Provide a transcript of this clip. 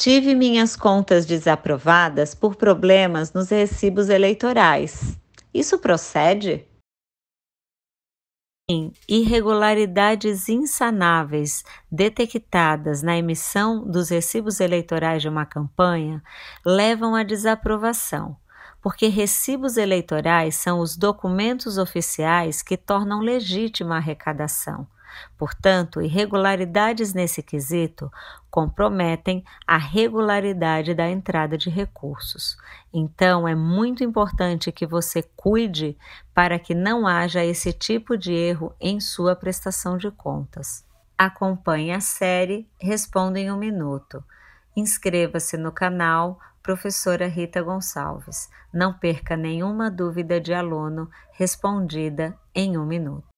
Tive minhas contas desaprovadas por problemas nos recibos eleitorais. Isso procede? irregularidades insanáveis detectadas na emissão dos recibos eleitorais de uma campanha levam à desaprovação, porque recibos eleitorais são os documentos oficiais que tornam legítima a arrecadação. Portanto, irregularidades nesse quesito comprometem a regularidade da entrada de recursos. Então, é muito importante que você cuide para que não haja esse tipo de erro em sua prestação de contas. Acompanhe a série Responda em um Minuto. Inscreva-se no canal Professora Rita Gonçalves. Não perca nenhuma dúvida de aluno respondida em um minuto.